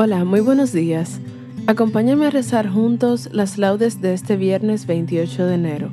Hola, muy buenos días. Acompáñame a rezar juntos las laudes de este viernes 28 de enero,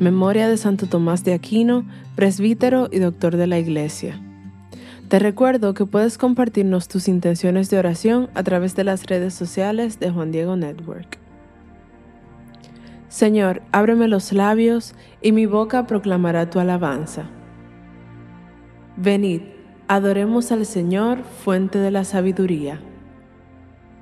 memoria de Santo Tomás de Aquino, presbítero y doctor de la Iglesia. Te recuerdo que puedes compartirnos tus intenciones de oración a través de las redes sociales de Juan Diego Network. Señor, ábreme los labios y mi boca proclamará tu alabanza. Venid, adoremos al Señor, fuente de la sabiduría.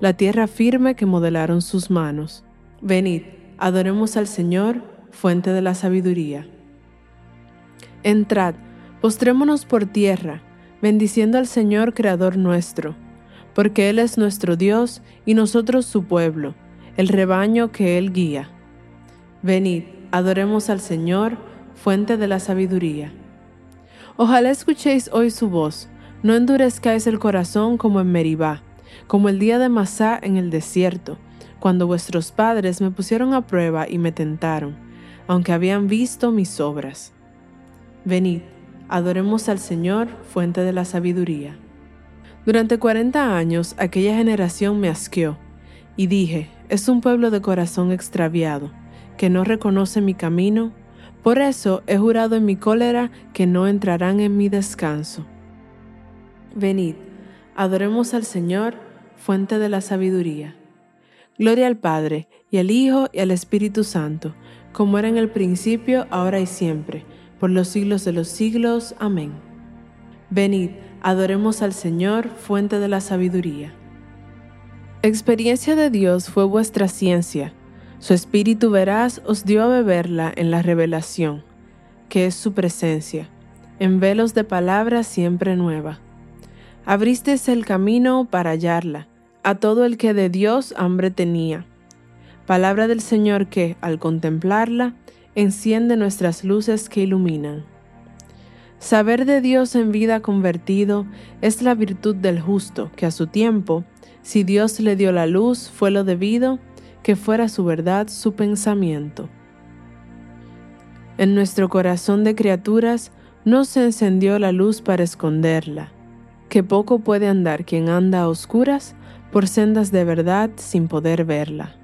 la tierra firme que modelaron sus manos. Venid, adoremos al Señor, fuente de la sabiduría. Entrad, postrémonos por tierra, bendiciendo al Señor Creador nuestro, porque Él es nuestro Dios y nosotros su pueblo, el rebaño que Él guía. Venid, adoremos al Señor, fuente de la sabiduría. Ojalá escuchéis hoy su voz, no endurezcáis el corazón como en Meribá como el día de Masá en el desierto, cuando vuestros padres me pusieron a prueba y me tentaron, aunque habían visto mis obras. Venid, adoremos al Señor, fuente de la sabiduría. Durante cuarenta años aquella generación me asqueó, y dije, es un pueblo de corazón extraviado, que no reconoce mi camino, por eso he jurado en mi cólera que no entrarán en mi descanso. Venid, adoremos al Señor, fuente de la sabiduría. Gloria al Padre, y al Hijo, y al Espíritu Santo, como era en el principio, ahora y siempre, por los siglos de los siglos. Amén. Venid, adoremos al Señor, fuente de la sabiduría. Experiencia de Dios fue vuestra ciencia. Su Espíritu veraz os dio a beberla en la revelación, que es su presencia, en velos de palabra siempre nueva Abristeis el camino para hallarla, a todo el que de Dios hambre tenía. Palabra del Señor que, al contemplarla, enciende nuestras luces que iluminan. Saber de Dios en vida convertido es la virtud del justo, que a su tiempo, si Dios le dio la luz, fue lo debido, que fuera su verdad su pensamiento. En nuestro corazón de criaturas no se encendió la luz para esconderla que poco puede andar quien anda a oscuras por sendas de verdad sin poder verla.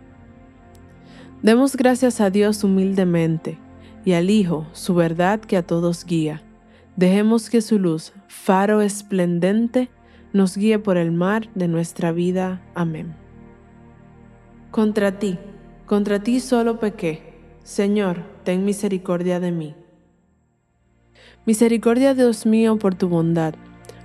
Demos gracias a Dios humildemente y al Hijo, su verdad que a todos guía. Dejemos que su luz, faro esplendente, nos guíe por el mar de nuestra vida. Amén. Contra ti, contra ti solo pequé. Señor, ten misericordia de mí. Misericordia, Dios mío, por tu bondad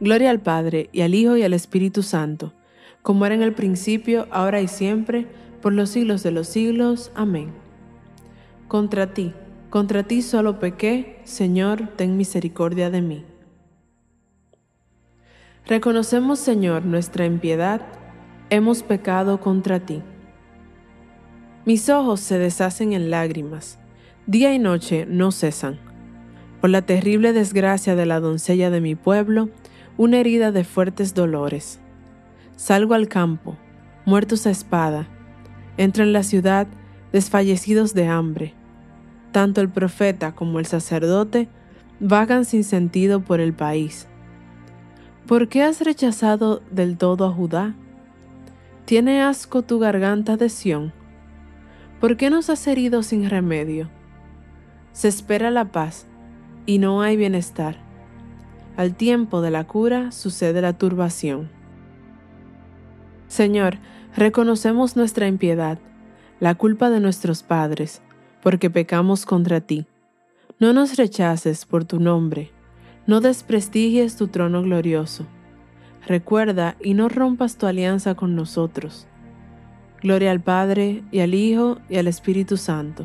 Gloria al Padre, y al Hijo, y al Espíritu Santo, como era en el principio, ahora y siempre, por los siglos de los siglos. Amén. Contra ti, contra ti solo pequé, Señor, ten misericordia de mí. Reconocemos, Señor, nuestra impiedad, hemos pecado contra ti. Mis ojos se deshacen en lágrimas, día y noche no cesan. Por la terrible desgracia de la doncella de mi pueblo, una herida de fuertes dolores. Salgo al campo, muertos a espada. Entro en la ciudad, desfallecidos de hambre. Tanto el profeta como el sacerdote vagan sin sentido por el país. ¿Por qué has rechazado del todo a Judá? ¿Tiene asco tu garganta de Sión? ¿Por qué nos has herido sin remedio? Se espera la paz y no hay bienestar. Al tiempo de la cura sucede la turbación. Señor, reconocemos nuestra impiedad, la culpa de nuestros padres, porque pecamos contra ti. No nos rechaces por tu nombre, no desprestigies tu trono glorioso. Recuerda y no rompas tu alianza con nosotros Gloria al Padre, y al Hijo, y al Espíritu Santo,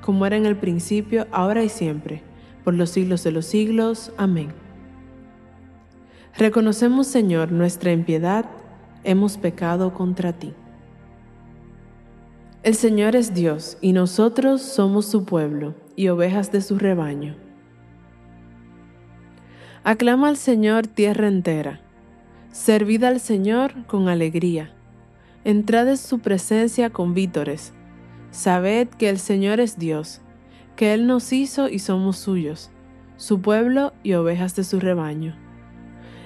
como era en el principio, ahora y siempre, por los siglos de los siglos. Amén. Reconocemos, Señor, nuestra impiedad, hemos pecado contra ti. El Señor es Dios, y nosotros somos su pueblo, y ovejas de su rebaño. Aclama al Señor tierra entera, servid al Señor con alegría Entrad en su presencia con vítores. Sabed que el Señor es Dios, que Él nos hizo y somos suyos, su pueblo y ovejas de su rebaño.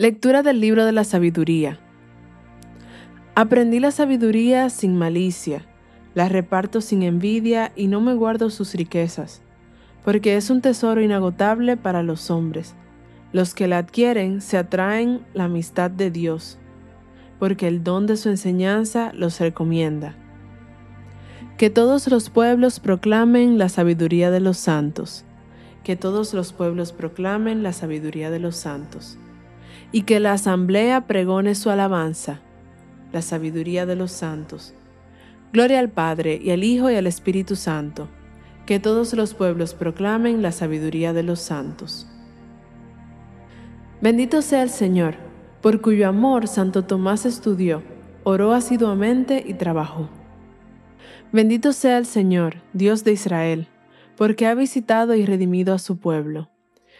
Lectura del libro de la sabiduría. Aprendí la sabiduría sin malicia, la reparto sin envidia y no me guardo sus riquezas, porque es un tesoro inagotable para los hombres los que la adquieren se atraen la amistad de Dios, porque el don de su enseñanza los recomienda. Que todos los pueblos proclamen la sabiduría de los santos, que todos los pueblos proclamen la sabiduría de los santos, y que la asamblea pregone su alabanza, la sabiduría de los santos. Gloria al Padre, y al Hijo, y al Espíritu Santo. Que todos los pueblos proclamen la sabiduría de los santos. Bendito sea el Señor, por cuyo amor Santo Tomás estudió, oró asiduamente y trabajó. Bendito sea el Señor, Dios de Israel, porque ha visitado y redimido a su pueblo,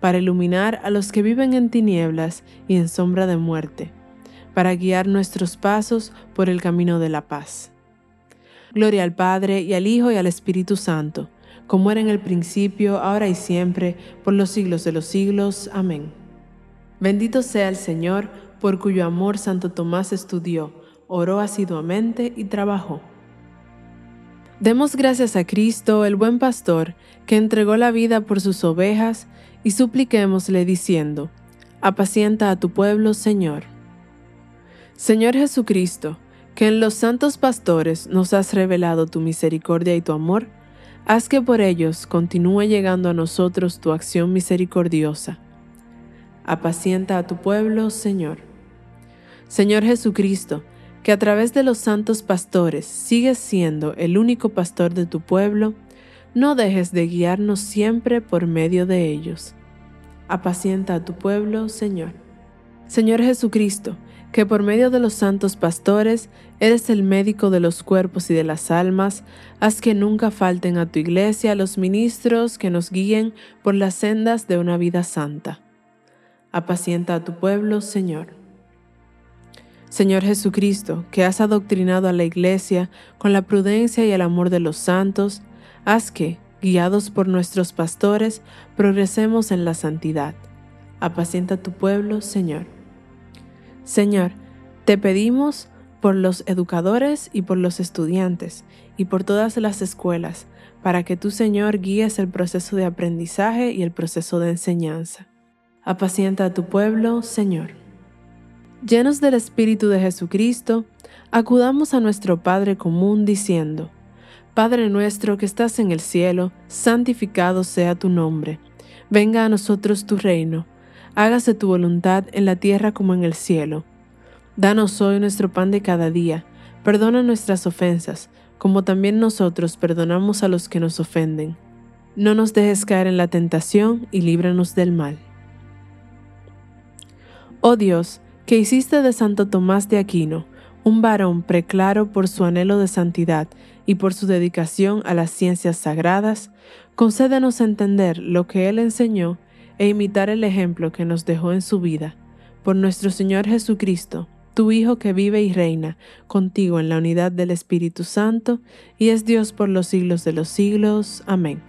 para iluminar a los que viven en tinieblas y en sombra de muerte para guiar nuestros pasos por el camino de la paz. Gloria al Padre y al Hijo y al Espíritu Santo, como era en el principio, ahora y siempre, por los siglos de los siglos. Amén. Bendito sea el Señor, por cuyo amor Santo Tomás estudió, oró asiduamente y trabajó. Demos gracias a Cristo, el buen pastor, que entregó la vida por sus ovejas, y supliquémosle diciendo, Apacienta a tu pueblo, Señor. Señor Jesucristo, que en los santos pastores nos has revelado tu misericordia y tu amor, haz que por ellos continúe llegando a nosotros tu acción misericordiosa. Apacienta a tu pueblo, Señor. Señor Jesucristo, que a través de los santos pastores sigues siendo el único pastor de tu pueblo, no dejes de guiarnos siempre por medio de ellos. Apacienta a tu pueblo, Señor. Señor Jesucristo, que por medio de los santos pastores eres el médico de los cuerpos y de las almas, haz que nunca falten a tu iglesia los ministros que nos guíen por las sendas de una vida santa. Apacienta a tu pueblo, Señor. Señor Jesucristo, que has adoctrinado a la iglesia con la prudencia y el amor de los santos, haz que, guiados por nuestros pastores, progresemos en la santidad. Apacienta tu pueblo, Señor. Señor, te pedimos por los educadores y por los estudiantes y por todas las escuelas, para que tú, Señor, guíes el proceso de aprendizaje y el proceso de enseñanza. Apacienta a tu pueblo, Señor. Llenos del Espíritu de Jesucristo, acudamos a nuestro Padre común diciendo, Padre nuestro que estás en el cielo, santificado sea tu nombre. Venga a nosotros tu reino hágase tu voluntad en la tierra como en el cielo. Danos hoy nuestro pan de cada día, perdona nuestras ofensas, como también nosotros perdonamos a los que nos ofenden. No nos dejes caer en la tentación y líbranos del mal. Oh Dios, que hiciste de Santo Tomás de Aquino, un varón preclaro por su anhelo de santidad y por su dedicación a las ciencias sagradas, concédenos entender lo que él enseñó e imitar el ejemplo que nos dejó en su vida, por nuestro Señor Jesucristo, tu Hijo que vive y reina contigo en la unidad del Espíritu Santo, y es Dios por los siglos de los siglos. Amén.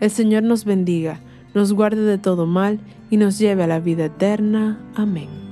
El Señor nos bendiga, nos guarde de todo mal y nos lleve a la vida eterna. Amén.